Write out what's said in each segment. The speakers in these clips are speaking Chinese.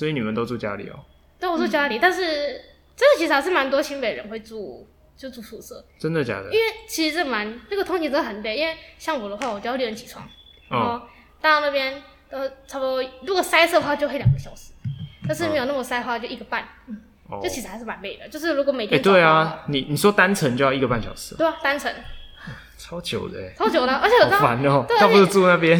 所以你们都住家里哦？对，我住家里，嗯、但是这个其实还是蛮多新北人会住，就住宿舍。真的假的？因为其实这蛮那个通勤真的很累，因为像我的话，我就要六点起床，然后到那边都差不多，如果塞车的话就会两个小时，但是没有那么塞的话就一个半，嗯，就其实还是蛮累的。就是如果每天哎、欸，对啊，你你说单程就要一个半小时？对啊，单程。超久的，超久的，而且我知道，烦哦。他不是住那边，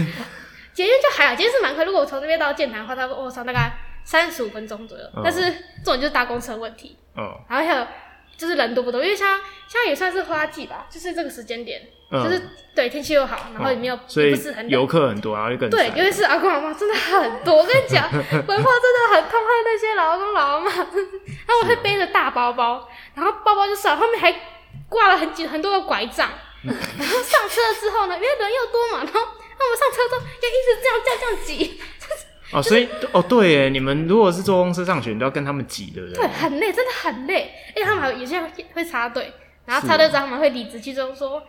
捷运就还好，捷运是蛮快。如果我从那边到建潭的话，他我操，大概三十五分钟左右。但是这种就是搭公车问题。嗯。然后还有就是人多不多，因为像现在也算是花季吧，就是这个时间点，就是对天气又好，然后也没有，所以不是很游客很多，然后就更对，尤其是阿公阿妈真的很多。我跟你讲，文化真的很痛恨那些老阿公老阿妈，他们会背着大包包，然后包包就少，后面还挂了很几很多个拐杖。然后上车之后呢，因为人又多嘛，然后那我们上车之后就一直这样这样这样挤。哦，所以哦对耶，你们如果是坐公车上学，你都要跟他们挤，对不对？对，很累，真的很累。因为他们还有有些会插队，然后插队之后他们会理直气壮说：“为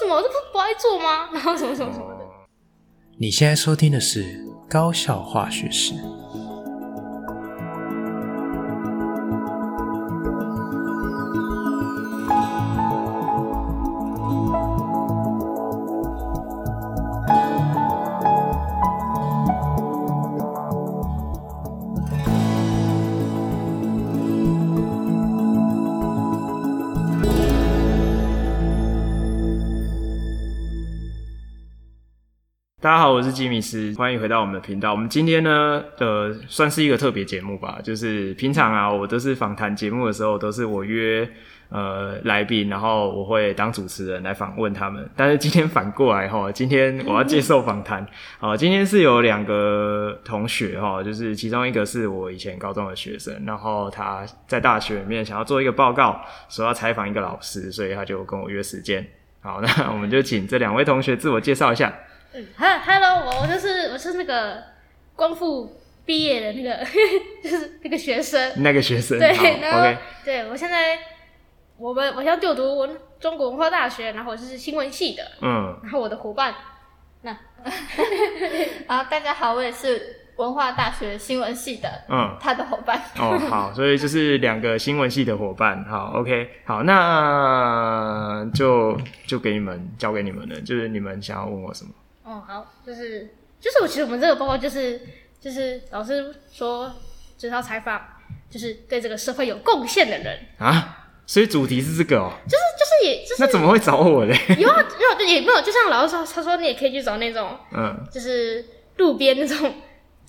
什么我这不是不爱坐吗？”然后什么什么什么的。你现在收听的是高校化学室。大家好，我是吉米斯，欢迎回到我们的频道。我们今天呢，呃，算是一个特别节目吧。就是平常啊，我都是访谈节目的时候，都是我约呃来宾，然后我会当主持人来访问他们。但是今天反过来哈，今天我要接受访谈。好，今天是有两个同学哈，就是其中一个是我以前高中的学生，然后他在大学里面想要做一个报告，说要采访一个老师，所以他就跟我约时间。好，那我们就请这两位同学自我介绍一下。嗯哈，Hello，我我就是我是那个光复毕业的那个，就是那个学生，那个学生，对，然后 OK 对我现在我们我现在就读文中国文化大学，然后我就是新闻系的，嗯，然后我的伙伴，那，啊，大家好，我也是文化大学新闻系的，嗯，他的伙伴，哦，好，所以就是两个新闻系的伙伴，好，OK，好，那就就给你们交给你们了，就是你们想要问我什么？哦，好，就是就是我其实我们这个报告就是就是老师说就是要采访就是对这个社会有贡献的人啊，所以主题是这个哦，就是就是也就是那怎么会找我嘞？有啊，有也没有，就像老师说，他说你也可以去找那种嗯，就是路边那种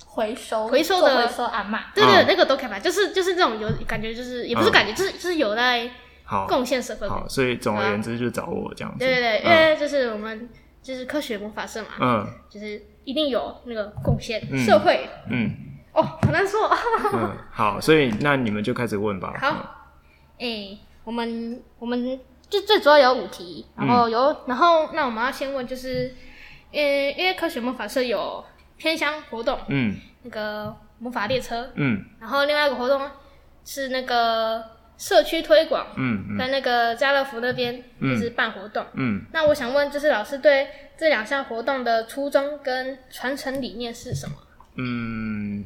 回收回收的回收阿妈，对对，那个都可以买，就是就是这种有感觉，就是也不是感觉，就是就是有在好贡献社会，好，所以总而言之就找我这样子，对对对，因为就是我们。就是科学魔法社嘛，嗯，就是一定有那个贡献社会，嗯，哦，好难说，嗯，好，所以那你们就开始问吧。好，哎，我们我们就最主要有五题，然后有，然后那我们要先问，就是，因为因为科学魔法社有偏乡活动，嗯，那个魔法列车，嗯，然后另外一个活动是那个。社区推广，嗯，嗯，在那个家乐福那边就是办活动，嗯，嗯，那我想问，就是老师对这两项活动的初衷跟传承理念是什么？嗯，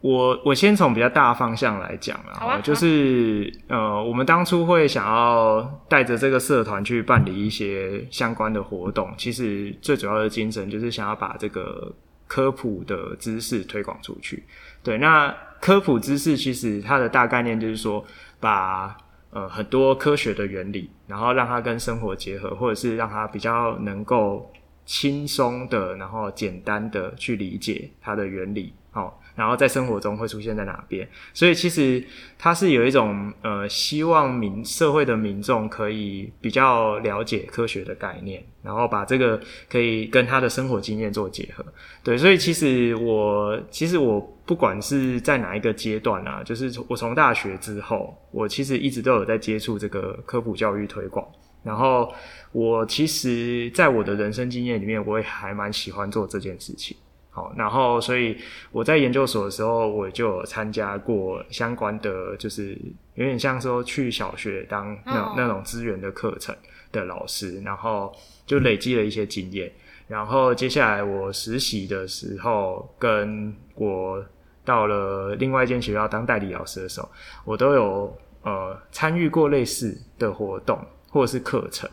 我我先从比较大方向来讲啦，好啊，就是呃，我们当初会想要带着这个社团去办理一些相关的活动，其实最主要的精神就是想要把这个科普的知识推广出去，对，那。科普知识其实它的大概念就是说，把呃很多科学的原理，然后让它跟生活结合，或者是让它比较能够轻松的，然后简单的去理解它的原理，好。然后在生活中会出现在哪边？所以其实它是有一种呃，希望民社会的民众可以比较了解科学的概念，然后把这个可以跟他的生活经验做结合。对，所以其实我其实我不管是在哪一个阶段啊，就是我从大学之后，我其实一直都有在接触这个科普教育推广。然后我其实在我的人生经验里面，我也还蛮喜欢做这件事情。好，然后所以我在研究所的时候，我就有参加过相关的，就是有点像说去小学当那、oh. 那种资源的课程的老师，然后就累积了一些经验。然后接下来我实习的时候，跟我到了另外一间学校当代理老师的时候，我都有呃参与过类似的活动或者是课程。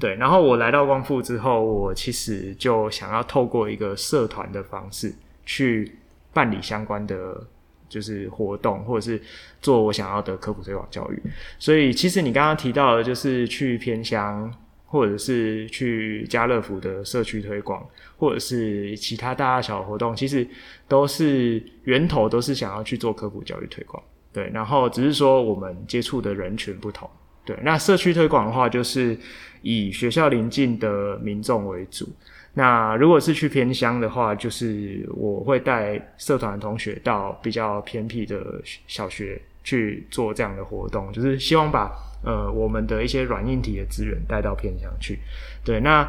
对，然后我来到光复之后，我其实就想要透过一个社团的方式去办理相关的，就是活动，或者是做我想要的科普推广教育。所以，其实你刚刚提到的，就是去偏乡，或者是去家乐福的社区推广，或者是其他大大小小活动，其实都是源头，都是想要去做科普教育推广。对，然后只是说我们接触的人群不同。对，那社区推广的话，就是以学校邻近的民众为主。那如果是去偏乡的话，就是我会带社团同学到比较偏僻的小学去做这样的活动，就是希望把呃我们的一些软硬体的资源带到偏乡去。对，那。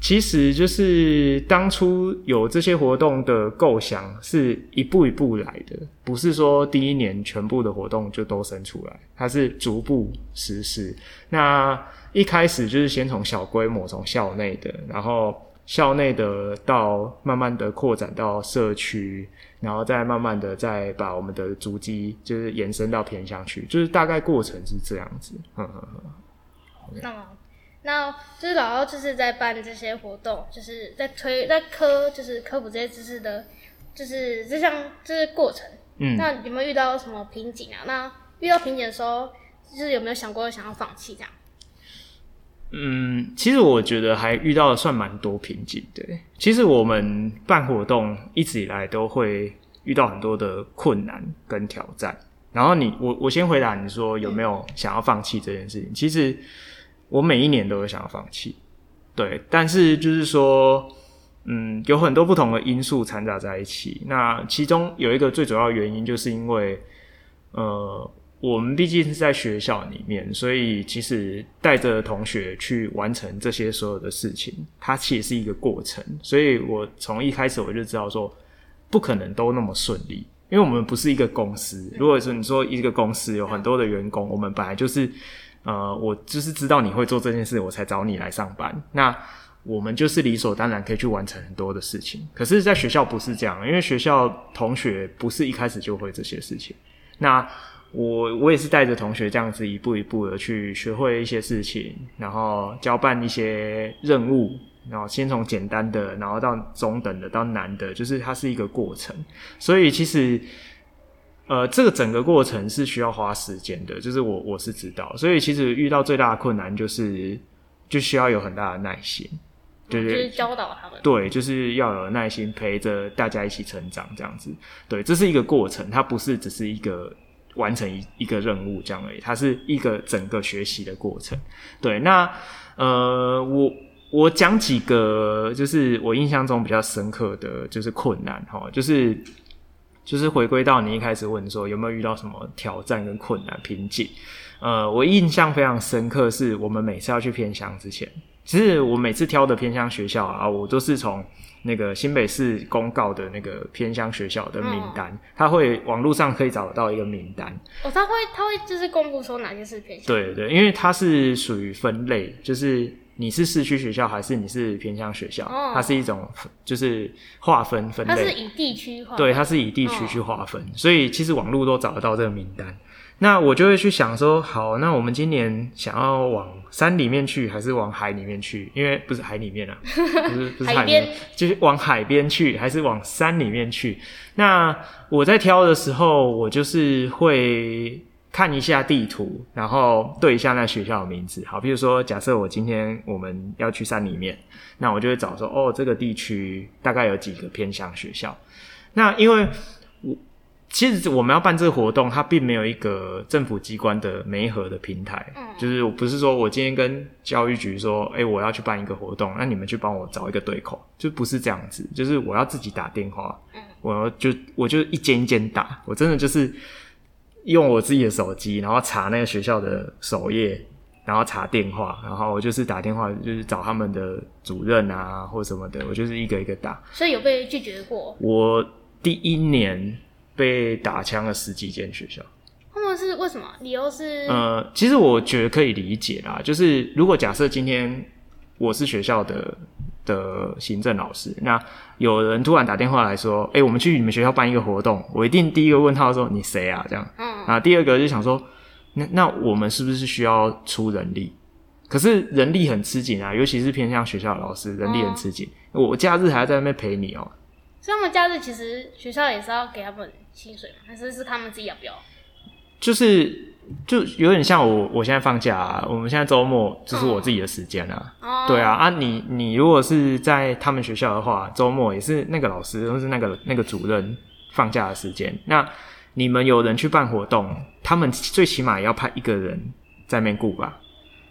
其实就是当初有这些活动的构想是一步一步来的，不是说第一年全部的活动就都生出来，它是逐步实施。那一开始就是先从小规模，从校内的，然后校内的到慢慢的扩展到社区，然后再慢慢的再把我们的足迹就是延伸到偏乡去，就是大概过程是这样子。那么。那就是老奥就是在办这些活动，就是在推在科就是科普这些知识的，就是这项这些过程。嗯，那有没有遇到什么瓶颈啊？那遇到瓶颈的时候，就是有没有想过想要放弃这样？嗯，其实我觉得还遇到了算蛮多瓶颈的。其实我们办活动一直以来都会遇到很多的困难跟挑战。然后你我我先回答你说有没有想要放弃这件事情？嗯、其实。我每一年都有想要放弃，对，但是就是说，嗯，有很多不同的因素掺杂在一起。那其中有一个最主要原因，就是因为，呃，我们毕竟是在学校里面，所以其实带着同学去完成这些所有的事情，它其实是一个过程。所以我从一开始我就知道说，不可能都那么顺利，因为我们不是一个公司。如果说你说一个公司有很多的员工，我们本来就是。呃，我就是知道你会做这件事，我才找你来上班。那我们就是理所当然可以去完成很多的事情。可是，在学校不是这样，因为学校同学不是一开始就会这些事情。那我我也是带着同学这样子一步一步的去学会一些事情，然后交办一些任务，然后先从简单的，然后到中等的，到难的，就是它是一个过程。所以其实。呃，这个整个过程是需要花时间的，就是我我是知道，所以其实遇到最大的困难就是就需要有很大的耐心，对对，就是教导他们，对，就是要有耐心陪着大家一起成长这样子，对，这是一个过程，它不是只是一个完成一一个任务这样而已，它是一个整个学习的过程，对，那呃，我我讲几个就是我印象中比较深刻的就是困难哈，就是。就是回归到你一开始问说有没有遇到什么挑战跟困难瓶颈，呃，我印象非常深刻，是我们每次要去偏乡之前，其实我每次挑的偏乡学校啊，我都是从那个新北市公告的那个偏乡学校的名单，他、嗯、会网络上可以找到一个名单。哦，他会他会就是公布说哪些是偏乡？对对，因为它是属于分类，就是。你是市区学校还是你是偏乡学校？哦，它是一种就是划分分类。它是以地区划。对，它是以地区去划分，哦，所以其实网络都找得到这个名单。那我就会去想说，好，那我们今年想要往山里面去，还是往海里面去？因为不是海里面啊，不是不是海里面，海边就是往海边去，还是往山里面去？那我在挑的时候，我就是会。看一下地图，然后对一下那学校的名字。好，比如说，假设我今天我们要去山里面，那我就会找说，哦，这个地区大概有几个偏向学校。那因为我其实我们要办这个活动，它并没有一个政府机关的媒合的平台，嗯，就是我不是说我今天跟教育局说，哎，我要去办一个活动，那你们去帮我找一个对口，就不是这样子，就是我要自己打电话，嗯，我就我就一间一间打，我真的就是。用我自己的手机，然后查那个学校的首页，然后查电话，然后我就是打电话，就是找他们的主任啊，或什么的，我就是一个一个打。所以有被拒绝过？我第一年被打枪了十几间学校。他们是为什么？理由是？呃，其实我觉得可以理解啦，就是如果假设今天我是学校的的行政老师。那有人突然打电话来说：“哎、欸，我们去你们学校办一个活动。”我一定第一个问他说：“你谁啊？”这样。嗯。啊，第二个就想说：“那那我们是不是需要出人力？可是人力很吃紧啊，尤其是偏向学校的老师，人力很吃紧。嗯、我假日还要在那边陪你哦、喔。所以他们假日其实学校也是要给他们薪水嘛？还是是他们自己要不要？就是。就有点像我，我现在放假啊，我们现在周末就是我自己的时间啊。哦、对啊，啊你，你你如果是在他们学校的话，周末也是那个老师或是那个那个主任放假的时间。那你们有人去办活动，他们最起码也要派一个人在那边顾吧？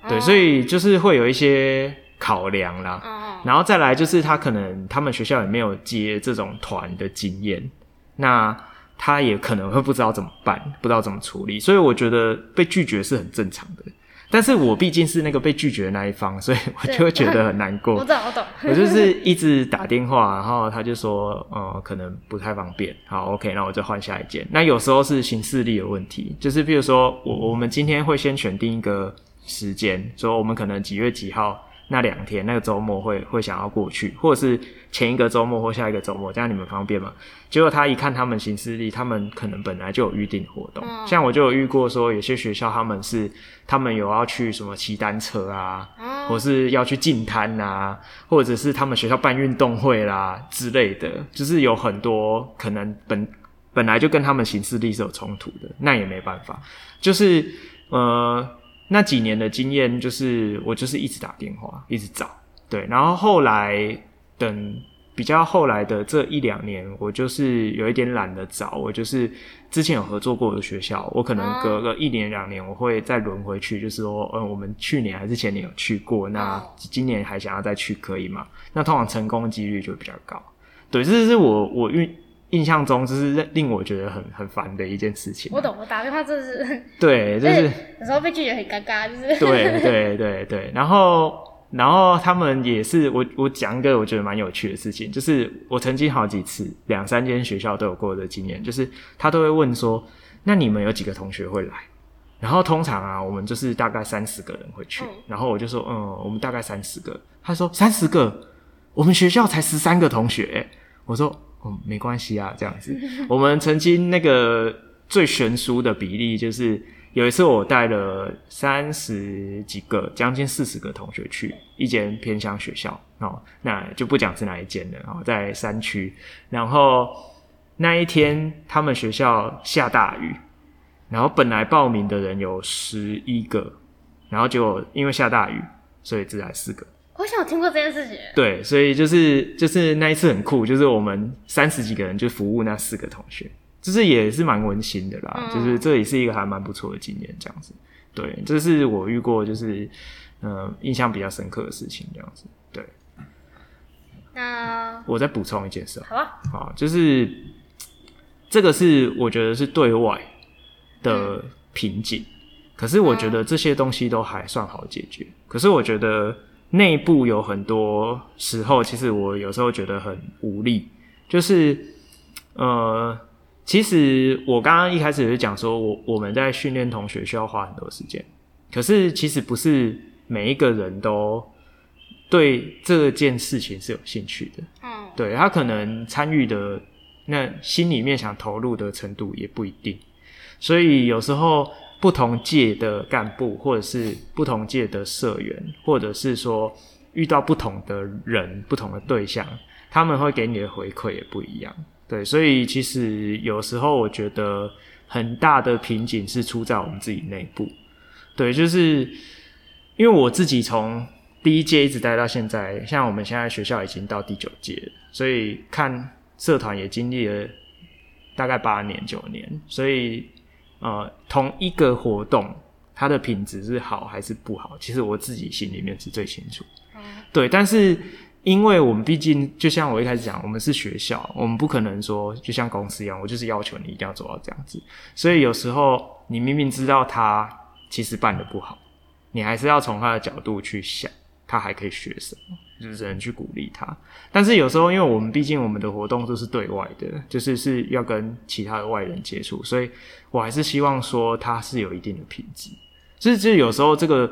哦、对，所以就是会有一些考量啦。哦、然后再来就是他可能他们学校也没有接这种团的经验，那。他也可能会不知道怎么办，不知道怎么处理，所以我觉得被拒绝是很正常的。但是我毕竟是那个被拒绝的那一方，所以我就会觉得很难过。我懂，我懂。我 就是一直打电话，然后他就说，呃，可能不太方便。好，OK，那我就换下一件。那有时候是行事力的问题，就是比如说我我们今天会先选定一个时间，说我们可能几月几号。那两天那个周末会会想要过去，或者是前一个周末或下一个周末，这样你们方便吗？结果他一看他们行事历，他们可能本来就有预定活动，嗯、像我就有遇过说有些学校他们是他们有要去什么骑单车啊，嗯、或是要去进滩啊，或者是他们学校办运动会啦之类的，就是有很多可能本本来就跟他们行事历是有冲突的，那也没办法，就是呃。那几年的经验就是，我就是一直打电话，一直找，对。然后后来等比较后来的这一两年，我就是有一点懒得找。我就是之前有合作过的学校，我可能隔个一年两年，我会再轮回去，就是说，嗯，我们去年还是前年有去过，那今年还想要再去，可以吗？那通常成功几率就比较高。对，这是我我运。印象中就是令我觉得很很烦的一件事情。我懂，我打电话真的是对，就是有时候被拒绝很尴尬，就是对对对对。然后然后他们也是我我讲一个我觉得蛮有趣的事情，就是我曾经好几次两三间学校都有过的经验，就是他都会问说，那你们有几个同学会来？然后通常啊，我们就是大概三十个人会去。嗯、然后我就说，嗯，我们大概三十个。他说三十个，我们学校才十三个同学。我说。嗯，没关系啊，这样子。我们曾经那个最悬殊的比例，就是有一次我带了三十几个，将近四十个同学去一间偏乡学校哦，那就不讲是哪一间了哦，在山区。然后那一天他们学校下大雨，然后本来报名的人有十一个，然后就因为下大雨，所以只来四个。我想有听过这件事情。对，所以就是就是那一次很酷，就是我们三十几个人就服务那四个同学，就是也是蛮温馨的啦。嗯、就是这也是一个还蛮不错的经验，这样子。对，这是我遇过就是嗯、呃、印象比较深刻的事情，这样子。对。那我再补充一件事。好啊。好，就是这个是我觉得是对外的瓶颈，嗯、可是我觉得这些东西都还算好解决。可是我觉得。内部有很多时候，其实我有时候觉得很无力。就是，呃，其实我刚刚一开始就讲说，我我们在训练同学需要花很多时间，可是其实不是每一个人都对这件事情是有兴趣的。嗯，对，他可能参与的那心里面想投入的程度也不一定，所以有时候。不同届的干部，或者是不同届的社员，或者是说遇到不同的人、不同的对象，他们会给你的回馈也不一样。对，所以其实有时候我觉得很大的瓶颈是出在我们自己内部。对，就是因为我自己从第一届一直待到现在，像我们现在学校已经到第九届，所以看社团也经历了大概八年、九年，所以。呃，同一个活动，它的品质是好还是不好？其实我自己心里面是最清楚。嗯，对，但是因为我们毕竟，就像我一开始讲，我们是学校，我们不可能说就像公司一样，我就是要求你一定要做到这样子。所以有时候你明明知道他其实办的不好，你还是要从他的角度去想，他还可以学什么。就是只能去鼓励他，但是有时候，因为我们毕竟我们的活动都是对外的，就是是要跟其他的外人接触，所以我还是希望说他是有一定的品质。就是，就是有时候这个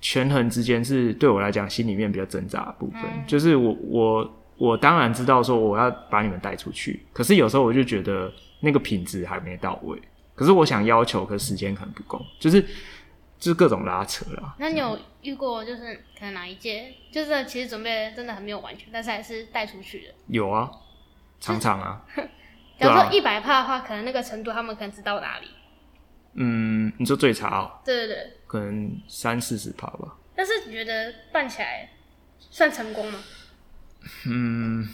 权衡之间是对我来讲心里面比较挣扎的部分，嗯、就是我我我当然知道说我要把你们带出去，可是有时候我就觉得那个品质还没到位，可是我想要求，可是时间可能不够，就是就是各种拉扯啦。那你有遇过就是可能哪一届就是其实准备真的很没有完全，但是还是带出去的？有啊，常常啊。假如说一百趴的话，可能那个程度他们可能知道哪里。嗯，你说最差哦？对对对，可能三四十趴吧。但是你觉得办起来算成功吗？嗯，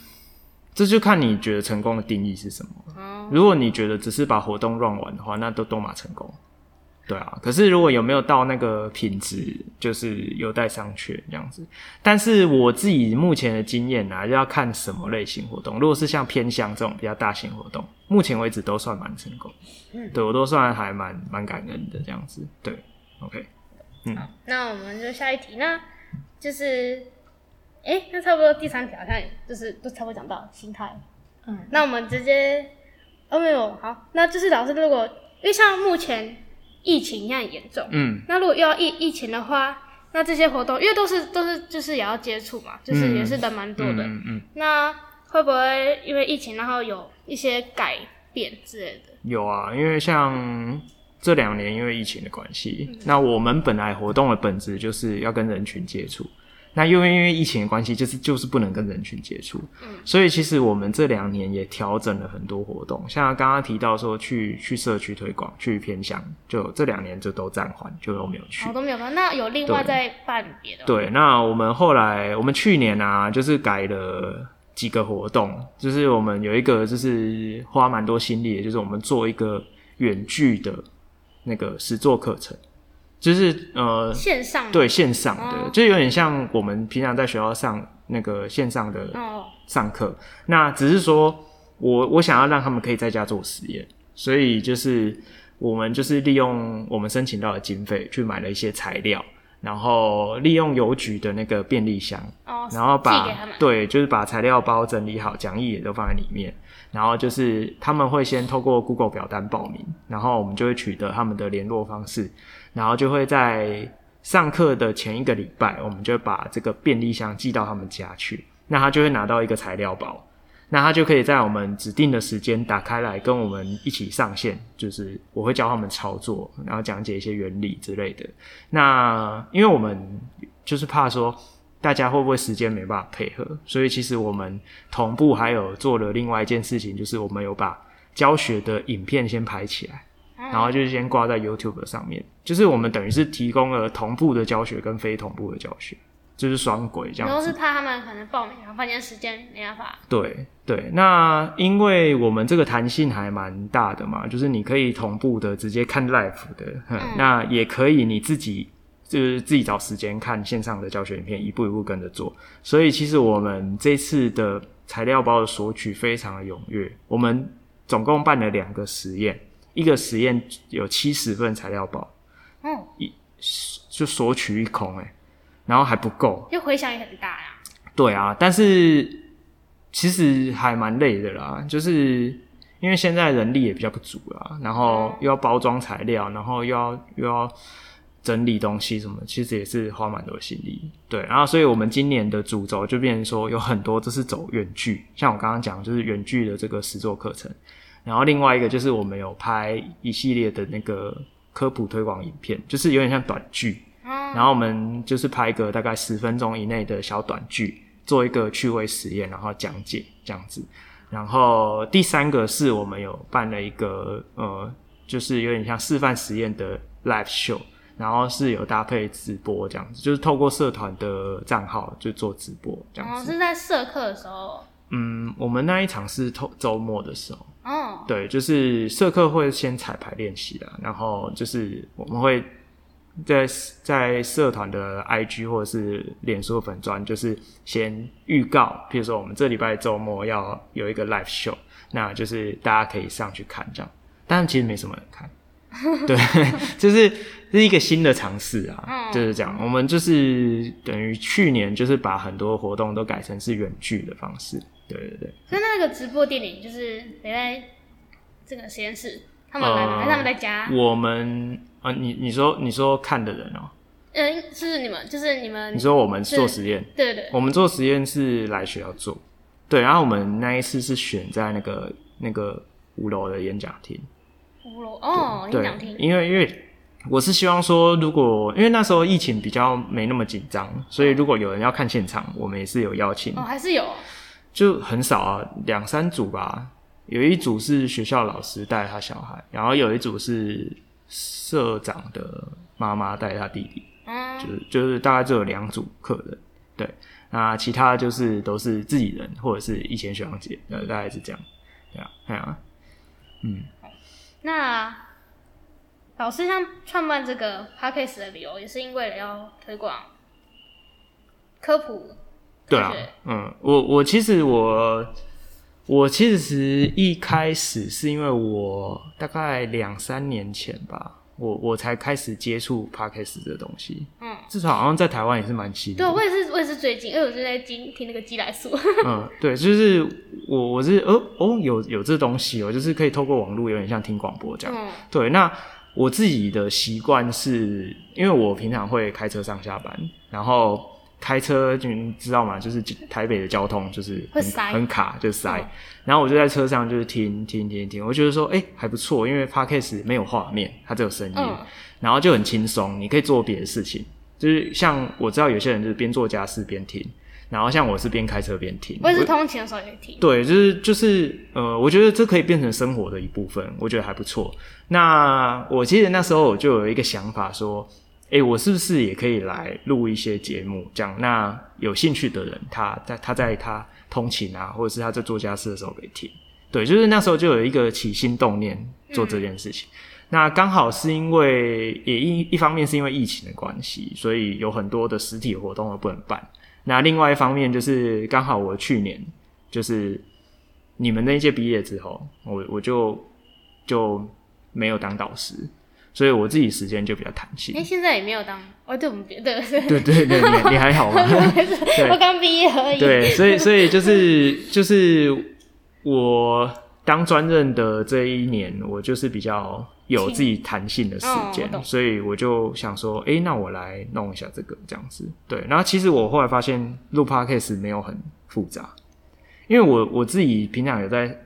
这就看你觉得成功的定义是什么。哦，如果你觉得只是把活动 run 完的话，那都都蛮成功。对啊，可是如果有没有到那个品质，就是有待商榷这样子。但是我自己目前的经验啊，要看什么类型活动。如果是像偏乡这种比较大型活动，目前为止都算蛮成功。嗯，对我都算还蛮蛮感恩的这样子。对，OK，嗯，好，那我们就下一题，那就是，哎、欸，那差不多第三条，好像就是都差不多讲到心态。嗯，那我们直接，哦没有，好，那就是老师如果因为像目前。疫情一样严重，嗯，那如果又要疫疫情的话，那这些活动因为都是都是就是也要接触嘛，就是也是人蛮多的，嗯嗯，嗯，那会不会因为疫情然后有一些改变之类的？有啊，因为像这两年因为疫情的关系，嗯，那我们本来活动的本质就是要跟人群接触。那因为因为疫情的关系，就是就是不能跟人群接触，嗯，所以其实我们这两年也调整了很多活动，像刚刚提到说去去社区推广、去偏乡，就这两年就都暂缓，就都没有去，哦，都没有办。那有另外在办别的？对，那我们后来我们去年啊，就是改了几个活动，就是我们有一个就是花蛮多心力的，就是我们做一个远距的那个实作课程。就是呃，线上对线上的，哦，就有点像我们平常在学校上那个线上的上课，哦。那只是说我我想要让他们可以在家做实验，所以就是我们就是利用我们申请到的经费去买了一些材料，然后利用邮局的那个便利箱，哦，然后把对，就是把材料包整理好，讲义也都放在里面，然后就是他们会先透过 Google 表单报名，然后我们就会取得他们的联络方式。然后就会在上课的前一个礼拜，我们就把这个便利箱寄到他们家去。那他就会拿到一个材料包，那他就可以在我们指定的时间打开来跟我们一起上线。就是我会教他们操作，然后讲解一些原理之类的。那因为我们就是怕说大家会不会时间没办法配合，所以其实我们同步还有做了另外一件事情，就是我们有把教学的影片先拍起来。然后就先挂在 YouTube 上面，就是我们等于是提供了同步的教学跟非同步的教学，就是双轨这样子。都是怕他们可能报名然后发现时间没办法。对对，那因为我们这个弹性还蛮大的嘛，就是你可以同步的直接看 live 的，嗯，那也可以你自己就是自己找时间看线上的教学影片，一步一步跟着做。所以其实我们这次的材料包的索取非常的踊跃，我们总共办了两个实验。一个实验有七十份材料包，嗯，一就索取一空诶，然后还不够，就回响也很大呀。对啊，但是其实还蛮累的啦，就是因为现在人力也比较不足啦，然后又要包装材料，然后又要又要整理东西什么，其实也是花蛮多心力。对，然后所以我们今年的主轴就变成说有很多都是走远距，像我刚刚讲就是远距的这个实作课程。然后另外一个就是我们有拍一系列的那个科普推广影片，就是有点像短剧。然后我们就是拍个大概十分钟以内的小短剧，做一个趣味实验，然后讲解这样子。然后第三个是我们有办了一个呃，就是有点像示范实验的 live show，然后是有搭配直播这样子，就是透过社团的账号就做直播这样子。哦，是在社课的时候。嗯，我们那一场是周周末的时候。哦，对，就是社课会先彩排练习的，然后就是我们会在在社团的 IG 或者是脸书粉专，就是先预告，譬如说我们这礼拜周末要有一个 live show，那就是大家可以上去看这样，但其实没什么人看。对，就是是一个新的尝试啊，嗯，就是这样。我们就是等于去年就是把很多活动都改成是远距的方式。对对对。所以那个直播电影就是你在这个实验室？他们来吗？还是他们在家？我们啊，你你说你说看的人哦，嗯，是你们，就是你们。你说我们做实验？对对。我们做实验是来学校做，对。然后我们那一次是选在那个那个五楼的演讲厅。五楼哦，演讲厅。因为因为我是希望说，如果因为那时候疫情比较没那么紧张，所以如果有人要看现场，我们也是有邀请。哦，还是有。就很少啊，两三组吧。有一组是学校老师带他小孩，然后有一组是社长的妈妈带他弟弟，嗯，就是就是大概就有两组客人，对，那其他就是都是自己人或者是以前学长姐，呃，大概是这样，对啊，对啊，嗯，那老师像创办这个 Podcast 的理由，也是因为要推广科普，对啊，嗯，我我其实我。我其实一开始是因为我大概两三年前吧，我我才开始接触 Podcast 这个东西。嗯，至少好像在台湾也是蛮新的。对，我也是，我也是最近，因为我就在听听那个鸡来素。嗯，对，就是我我是哦哦有有这东西哦，就是可以透过网络，有点像听广播这样。嗯，对，那我自己的习惯是因为我平常会开车上下班，然后。开车就你知道吗？就是台北的交通就是很塞很卡，就塞。嗯、然后我就在车上就是听听听听，我觉得说哎、欸、还不错，因为 Podcast 没有画面，它只有声音，嗯、然后就很轻松，你可以做别的事情。就是像我知道有些人就是边做家事边听，然后像我是边开车边听，我也是通勤的时候也听。对，就是就是呃，我觉得这可以变成生活的一部分，我觉得还不错。那我记得那时候我就有一个想法说。哎、欸，我是不是也可以来录一些节目？这样，那有兴趣的人，他在他在他通勤啊，或者是他在做家事的时候可以听。对，就是那时候就有一个起心动念做这件事情。嗯、那刚好是因为也一一方面是因为疫情的关系，所以有很多的实体活动都不能办。那另外一方面就是刚好我去年就是你们那一届毕业之后，我我就就没有当导师。所以我自己时间就比较弹性。哎、欸，现在也没有当哦，对，我们别的。对对对，你你还好吗？我刚毕业而已。对，所以所以就是就是我当专任的这一年，我就是比较有自己弹性的时间，哦、所以我就想说，哎、欸，那我来弄一下这个这样子。对，然后其实我后来发现录 Podcast 没有很复杂，因为我我自己平常有在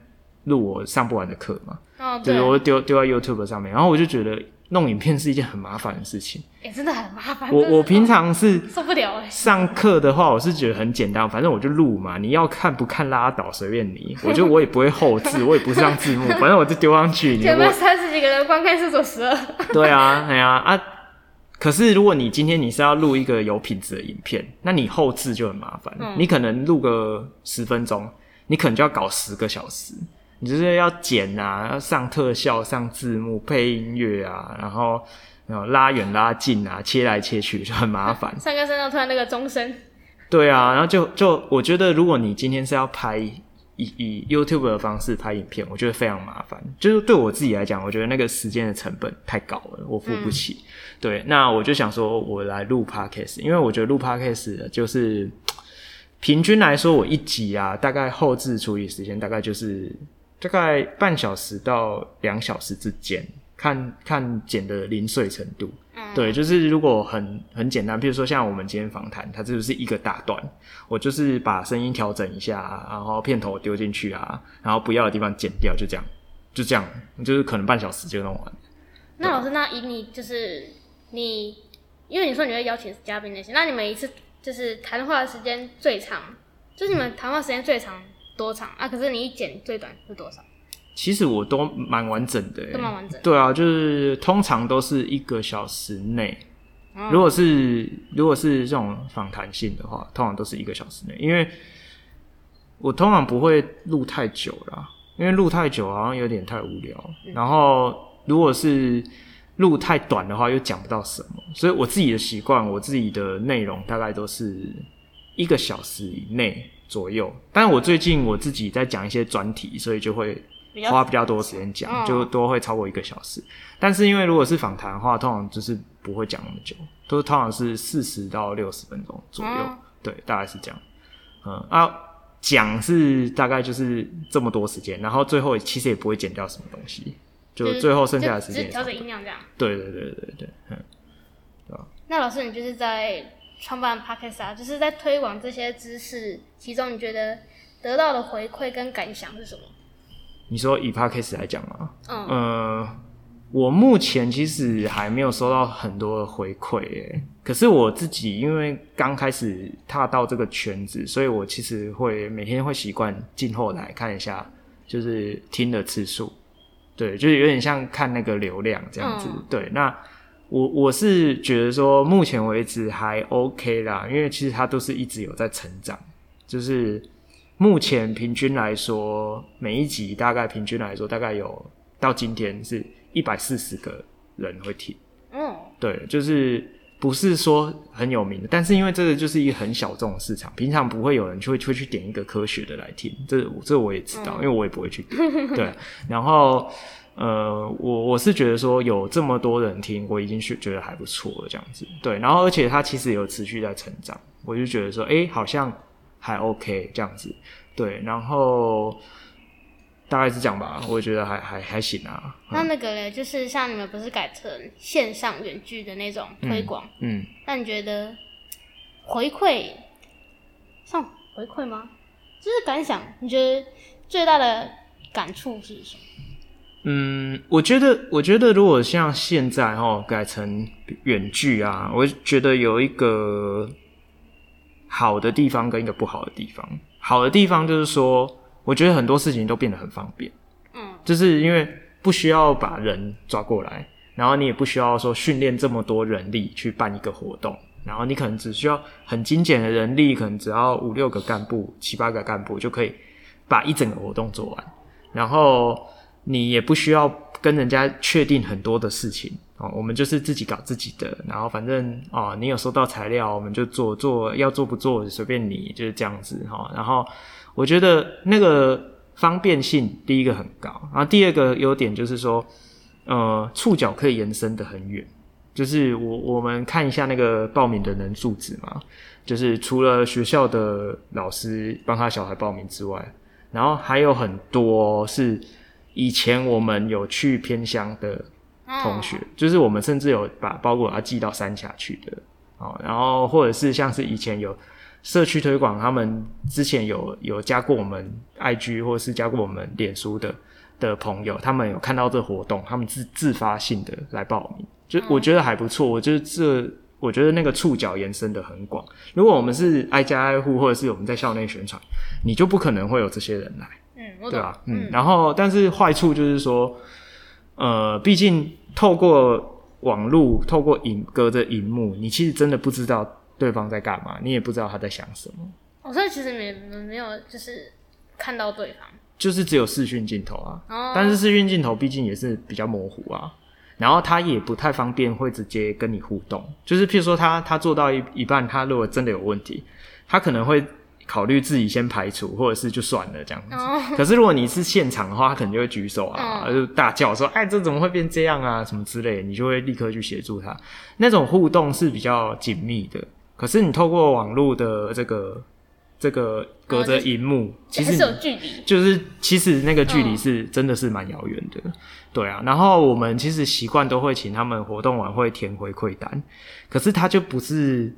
录我上不完的课嘛，哦，对，我丢丢在 YouTube 上面，然后我就觉得。弄影片是一件很麻烦的事情，真的很麻烦。我我平常是受不了哎。上课的话，我是觉得很简单，反正我就录嘛，你要看不看拉倒，随便你。我觉得我也不会后置，我也不上字幕，反正我就丢上去。前面三十几个人观看是做十二。对啊，哎呀啊，啊！可是如果你今天你是要录一个有品质的影片，那你后置就很麻烦。嗯、你可能录个十分钟，你可能就要搞十个小时。你就是要剪啊，要上特效、上字幕、配音乐啊，然后然后拉远拉近啊，切来切去就很麻烦。上个声道突然那个钟声。对啊，然后就就我觉得，如果你今天是要拍以以 YouTube 的方式拍影片，我觉得非常麻烦。就是对我自己来讲，我觉得那个时间的成本太高了，我付不起。嗯、对，那我就想说，我来录 Podcast，因为我觉得录 Podcast 就是平均来说，我一集啊，大概后置处理时间大概就是。大概半小时到两小时之间，看看剪的零碎程度。嗯，对，就是如果很很简单，比如说像我们今天访谈，它这就是一个大段，我就是把声音调整一下，然后片头丢进去啊，然后不要的地方剪掉，就这样，就这样，就是可能半小时就弄完。那老师，那以你就是你，因为你说你会邀请嘉宾那些，那你们一次就是谈话的时间最长，就是你们谈话时间最长。多长啊？可是你一剪最短是多少？其实我都蛮完整的，都蛮完整。对啊，就是通常都是一个小时内。哦、如果是如果是这种访谈性的话，通常都是一个小时内，因为我通常不会录太久啦，因为录太久好像有点太无聊。嗯、然后如果是录太短的话，又讲不到什么。所以我自己的习惯，我自己的内容大概都是一个小时以内。左右，但是我最近我自己在讲一些专题，所以就会花比较多时间讲，哦、就都会超过一个小时。但是因为如果是访谈的话，通常就是不会讲那么久，都是通常是四十到六十分钟左右，哦、对，大概是这样。嗯啊，讲是大概就是这么多时间，然后最后其实也不会剪掉什么东西，就最后剩下的时间调整音量这样。对对对对对，嗯，对吧？那老师，你就是在创办 Podcast 啊，就是在推广这些知识，其中你觉得得到的回馈跟感想是什么？你说以 Podcast 来讲吗？嗯。呃我目前其实还没有收到很多的回馈，诶，可是我自己因为刚开始踏到这个圈子，所以我其实会每天会习惯静后来看一下，就是听的次数，对，就是有点像看那个流量这样子。嗯、对，那我我是觉得说，目前为止还 OK 啦，因为其实它都是一直有在成长，就是目前平均来说，每一集大概平均来说大概有到今天是。一百四十个人会听，嗯，对，就是不是说很有名的，但是因为这个就是一个很小众的市场，平常不会有人就会会去点一个科学的来听，这这我也知道，嗯、因为我也不会去点，对。然后，呃，我我是觉得说有这么多人听，我已经是觉得还不错了，这样子，对。然后，而且它其实有持续在成长，我就觉得说，哎，好像还 OK 这样子，对。然后。大概是这样吧，我觉得还还还行啊。那那个嘞，就是像你们不是改成线上远距的那种推广，嗯，那你觉得回馈上回馈吗？就是感想，你觉得最大的感触是什么？嗯，我觉得，我觉得如果像现在哦改成远距啊，我觉得有一个好的地方跟一个不好的地方。好的地方就是说。我觉得很多事情都变得很方便，嗯，就是因为不需要把人抓过来，然后你也不需要说训练这么多人力去办一个活动，然后你可能只需要很精简的人力，可能只要五六个干部、七八个干部就可以把一整个活动做完，然后你也不需要跟人家确定很多的事情哦，我们就是自己搞自己的，然后反正哦，你有收到材料，我们就做做，要做不做随便你，就是这样子哈，然后。我觉得那个方便性，第一个很高，然后第二个优点就是说，呃，触角可以延伸得很远。就是我我们看一下那个报名的人数值嘛，就是除了学校的老师帮他小孩报名之外，然后还有很多是以前我们有去偏乡的同学，就是我们甚至有把包裹要寄到三峡去的，哦，然后或者是像是以前有。社区推广，他们之前有有加过我们 IG 或者是加过我们脸书的的朋友，他们有看到这活动，他们自自发性的来报名，就我觉得还不错。我觉得这，我觉得那个触角延伸的很广。如果我们是挨家挨户，或者是我们在校内宣传，你就不可能会有这些人来，嗯，对吧？嗯，然后但是坏处就是说，呃，毕竟透过网络，透过影隔着荧幕，你其实真的不知道。对方在干嘛？你也不知道他在想什么。哦，所以其实没没有，就是看到对方，就是只有视讯镜头啊。哦。但是视讯镜头毕竟也是比较模糊啊，然后他也不太方便会直接跟你互动。就是譬如说他他做到一一半，他如果真的有问题，他可能会考虑自己先排除，或者是就算了这样子。哦。可是如果你是现场的话，他可能就会举手啊，哦、就大叫说：“哎，这怎么会变这样啊？什么之类的。”你就会立刻去协助他。那种互动是比较紧密的。可是你透过网络的这个这个隔着荧幕，其实是有距离，就是其实那个距离是真的是蛮遥远的，对啊。然后我们其实习惯都会请他们活动完会填回馈单，可是他就不是。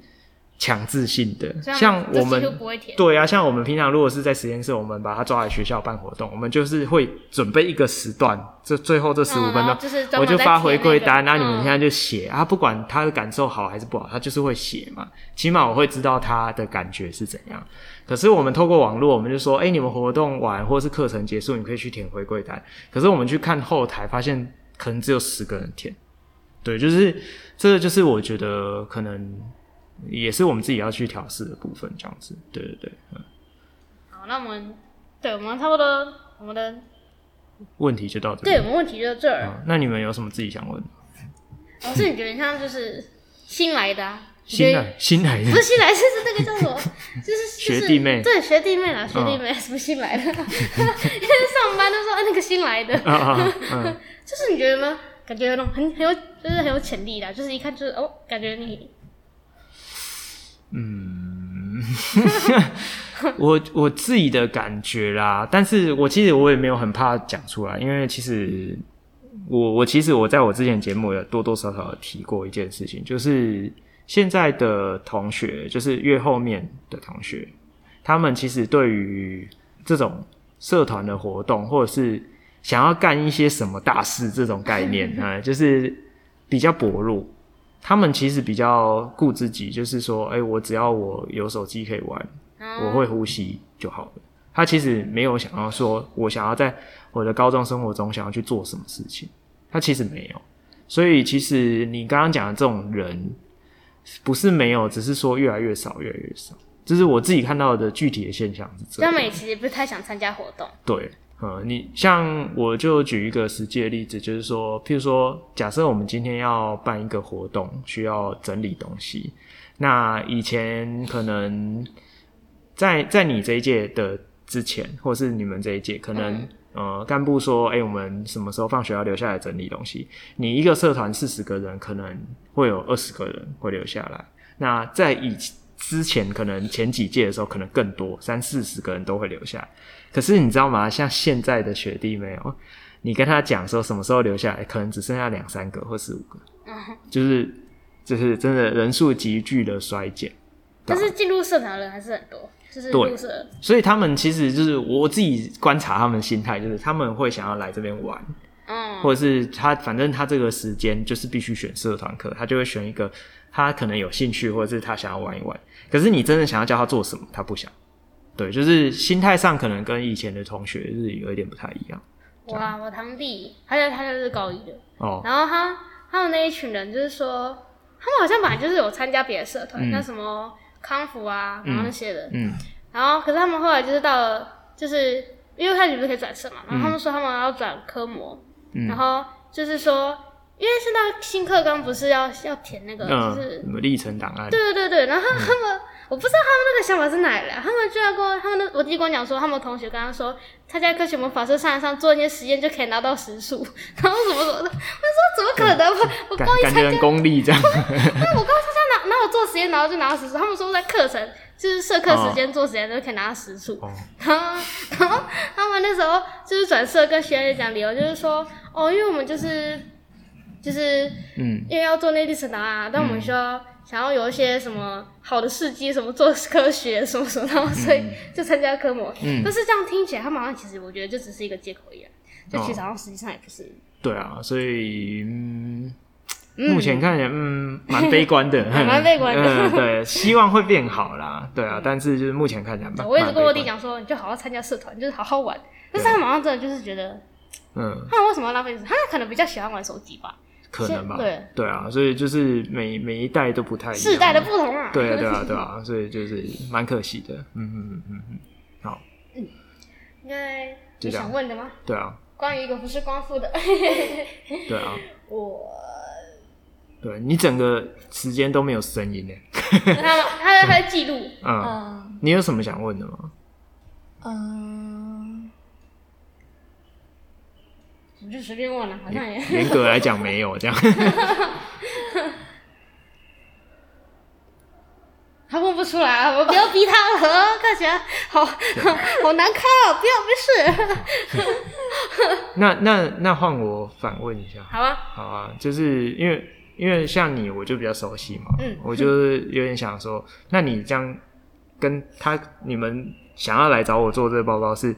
强制性的，像我们对啊，像我们平常如果是在实验室，我们把他抓来学校办活动，我们就是会准备一个时段，这最后这十五分钟，我就发回馈单，那你们现在就写啊，不管他的感受好还是不好，他就是会写嘛，起码我会知道他的感觉是怎样。可是我们透过网络，我们就说，哎，你们活动完或是课程结束，你可以去填回馈单。可是我们去看后台，发现可能只有十个人填，对，就是这个，就是我觉得可能。也是我们自己要去调试的部分，这样子，对对对，嗯。好，那我们，对，我们差不多，我们的问题就到这里。对，我们问题就到这儿。那你们有什么自己想问的？老师，你觉得像就是新来的，啊新来新来的，不是新来，是是那个叫什么？就是学弟妹，对，学弟妹啦，学弟妹，什么新来的？因为上班都说，哎，那个新来的，就是你觉得吗？感觉有那种很很有，就是很有潜力的，就是一看就是哦，感觉你。嗯，我我自己的感觉啦，但是我其实我也没有很怕讲出来，因为其实我我其实我在我之前节目也多多少少有提过一件事情，就是现在的同学，就是越后面的同学，他们其实对于这种社团的活动，或者是想要干一些什么大事这种概念啊，就是比较薄弱。他们其实比较顾自己，就是说，哎、欸，我只要我有手机可以玩，我会呼吸就好了。他其实没有想要说，我想要在我的高中生活中想要去做什么事情，他其实没有。所以，其实你刚刚讲的这种人，不是没有，只是说越来越少，越来越少。这是我自己看到的具体的现象是这样。他们也其实不太想参加活动。对。呃、嗯，你像我就举一个实际的例子，就是说，譬如说，假设我们今天要办一个活动，需要整理东西，那以前可能在在你这一届的之前，或是你们这一届，可能、嗯、呃干部说，哎、欸，我们什么时候放学要留下来整理东西？你一个社团四十个人，可能会有二十个人会留下来。那在以之前，可能前几届的时候，可能更多，三四十个人都会留下来。可是你知道吗？像现在的学弟妹哦，你跟他讲说什么时候留下来，可能只剩下两三个或四五个，就是就是真的人数急剧的衰减。但是进入社团的人还是很多，就是入社。对，所以他们其实就是我自己观察他们心态，就是他们会想要来这边玩，嗯，或者是他反正他这个时间就是必须选社团课，他就会选一个他可能有兴趣或者是他想要玩一玩。可是你真的想要教他做什么，他不想。对，就是心态上可能跟以前的同学是有一点不太一样。哇，我堂弟，他在他就是高一的。哦，然后他他们那一群人就是说，他们好像本来就是有参加别的社团，像、嗯、什么康复啊，然后那些的，嗯，然后可是他们后来就是到了，就是因为开始不是可以转社嘛，然后他们说他们要转科模，嗯、然后就是说，因为现在新课纲不是要要填那个就是什么历程档案，对对对对，然后他们。嗯我不知道他们那个想法是哪来的，他们居然跟我他们的我弟跟我讲说，他们同学跟他说，他在科学魔法社上上做一些实验就 可以拿到时数，然后什么什么的。我说怎么可能？我我高一参加功利这样。那我高一参加哪哪有做实验然后就拿到时数？他们说在课程就是社课时间做实验就可以拿到时数。然后然后他们那时候就是转社跟学姐讲理由，就是说哦，因为我们就是就是嗯，因为要做内地成长啊，但我们需要。想要有一些什么好的事迹，什么做科学什么什么，然后所以就参加科模。嗯，但是这样听起来，他们好像其实我觉得就只是一个借口一样，就其实好像实际上也不是。哦、对啊，所以嗯，目前看起来嗯蛮悲观的，蛮悲观的。嗯，对，希望会变好啦。对啊，但是就是目前看起来蛮。我一直跟我弟讲说，你就好好参加社团，就是好好玩。但是他们好像真的就是觉得，嗯，他们为什么要浪费时间？他可能比较喜欢玩手机吧。可能吧，对。对啊，所以就是每每一代都不太一样，世代的不同啊，对啊对啊对啊，所以就是蛮可惜的，嗯嗯嗯嗯嗯，好，嗯，应该你想问的吗？对啊，关于一个不是光复的，对啊，我，对你整个时间都没有声音呢，他他在他在记录，嗯，你有什么想问的吗？嗯。我就随便问了，好像也严格来讲没有这样。他问不出来啊，我不要逼他了，看起来好 好难堪啊！不要，没事。那那那换我反问一下，好啊，好啊，就是因为因为像你，我就比较熟悉嘛，嗯，我就是有点想说，那你这样跟他你们想要来找我做这个报告是？是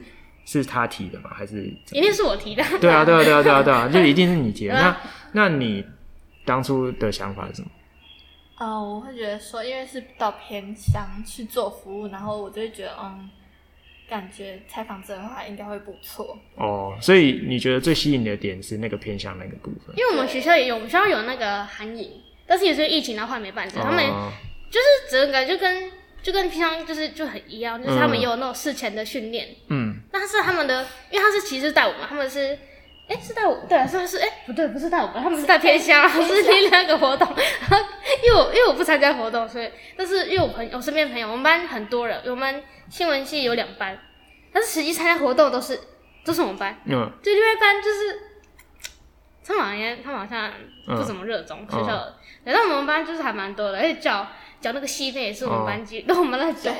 他提的吗？还是一定是我提的？对啊，对啊，对啊，对啊，对啊，就一定是你提的。那那你当初的想法是什么？呃，我会觉得说，因为是到偏乡去做服务，然后我就会觉得，嗯，感觉采访这的话应该会不错。哦，所以你觉得最吸引你的点是那个偏乡那个部分？因为我们学校也有，我们学校有那个韩影，但是也是疫情，然后后来没办成。他们就是整个感觉跟。就跟平常就是就很一样，就是他们也有那种事前的训练，嗯，但是他们的，因为他是骑士带我们，他们是，哎、欸，是带我，对，是不是？哎、欸，不对，不是带我们，他们是带偏乡，是另外一个活动。因为我因为我不参加活动，所以，但是因为我朋友，我身边朋友，我们班很多人，我们新闻系有两班，但是实际参加活动都是都是我们班，嗯，就另外一班就是，他们好像他们好像不怎么热衷、嗯、学校的，然后我们班就是还蛮多的，而且叫。讲那个戏那也是我们班级，都、哦、我们来讲。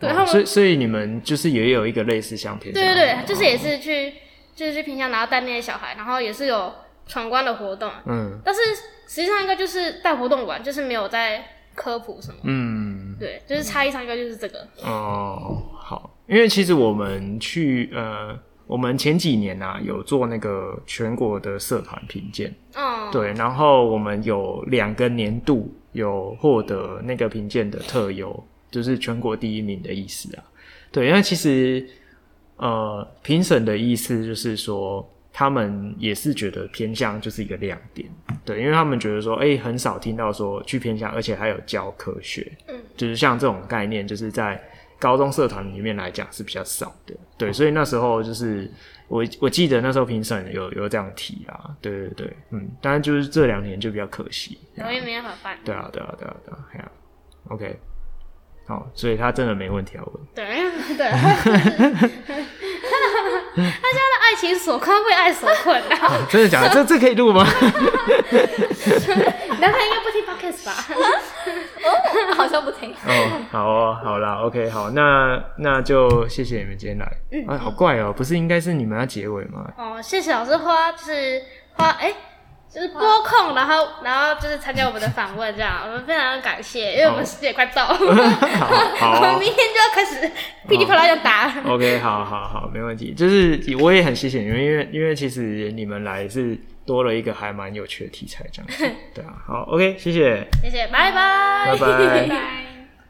对，他们所以所以你们就是也有一个类似相片。对对对，就是也是去，就是去平常然后带那些小孩，然后也是有闯关的活动。嗯。但是实际上应该就是带活动玩，就是没有在科普什么。嗯，对，就是差异上应该就是这个。哦，好，因为其实我们去呃，我们前几年啊有做那个全国的社团评鉴。哦。对，然后我们有两个年度有获得那个评鉴的特优，就是全国第一名的意思啊。对，因为其实呃，评审的意思就是说。他们也是觉得偏向就是一个亮点，对，因为他们觉得说，哎、欸，很少听到说去偏向，而且还有教科学，嗯，就是像这种概念，就是在高中社团里面来讲是比较少的，对，所以那时候就是我我记得那时候评审有有这样提啊，对对对，嗯，当然就是这两年就比较可惜，我也没办法办，对啊对啊对啊对啊，对啊，OK，好，所以他真的没问题要问，对 对。他家的爱情所困，为爱所困，啊。真的假的？这这可以录吗？男朋友应该不听 podcast 吧？哦，好像不听。哦，好哦，好啦，OK，好，那那就谢谢你们今天来。嗯，哎，好怪哦，不是应该是你们要结尾吗？哦，谢谢老师花，就是花，哎、欸。就是播控，然后然后就是参加我们的访问，这样 我们非常感谢，因为我们时间也快到了，我们明天就要开始噼里啪啦要打。OK，好好好，没问题。就是我也很谢谢你们，因为因为其实你们来是多了一个还蛮有趣的题材，这样子。对啊，好，OK，谢谢，谢谢，拜拜，拜拜。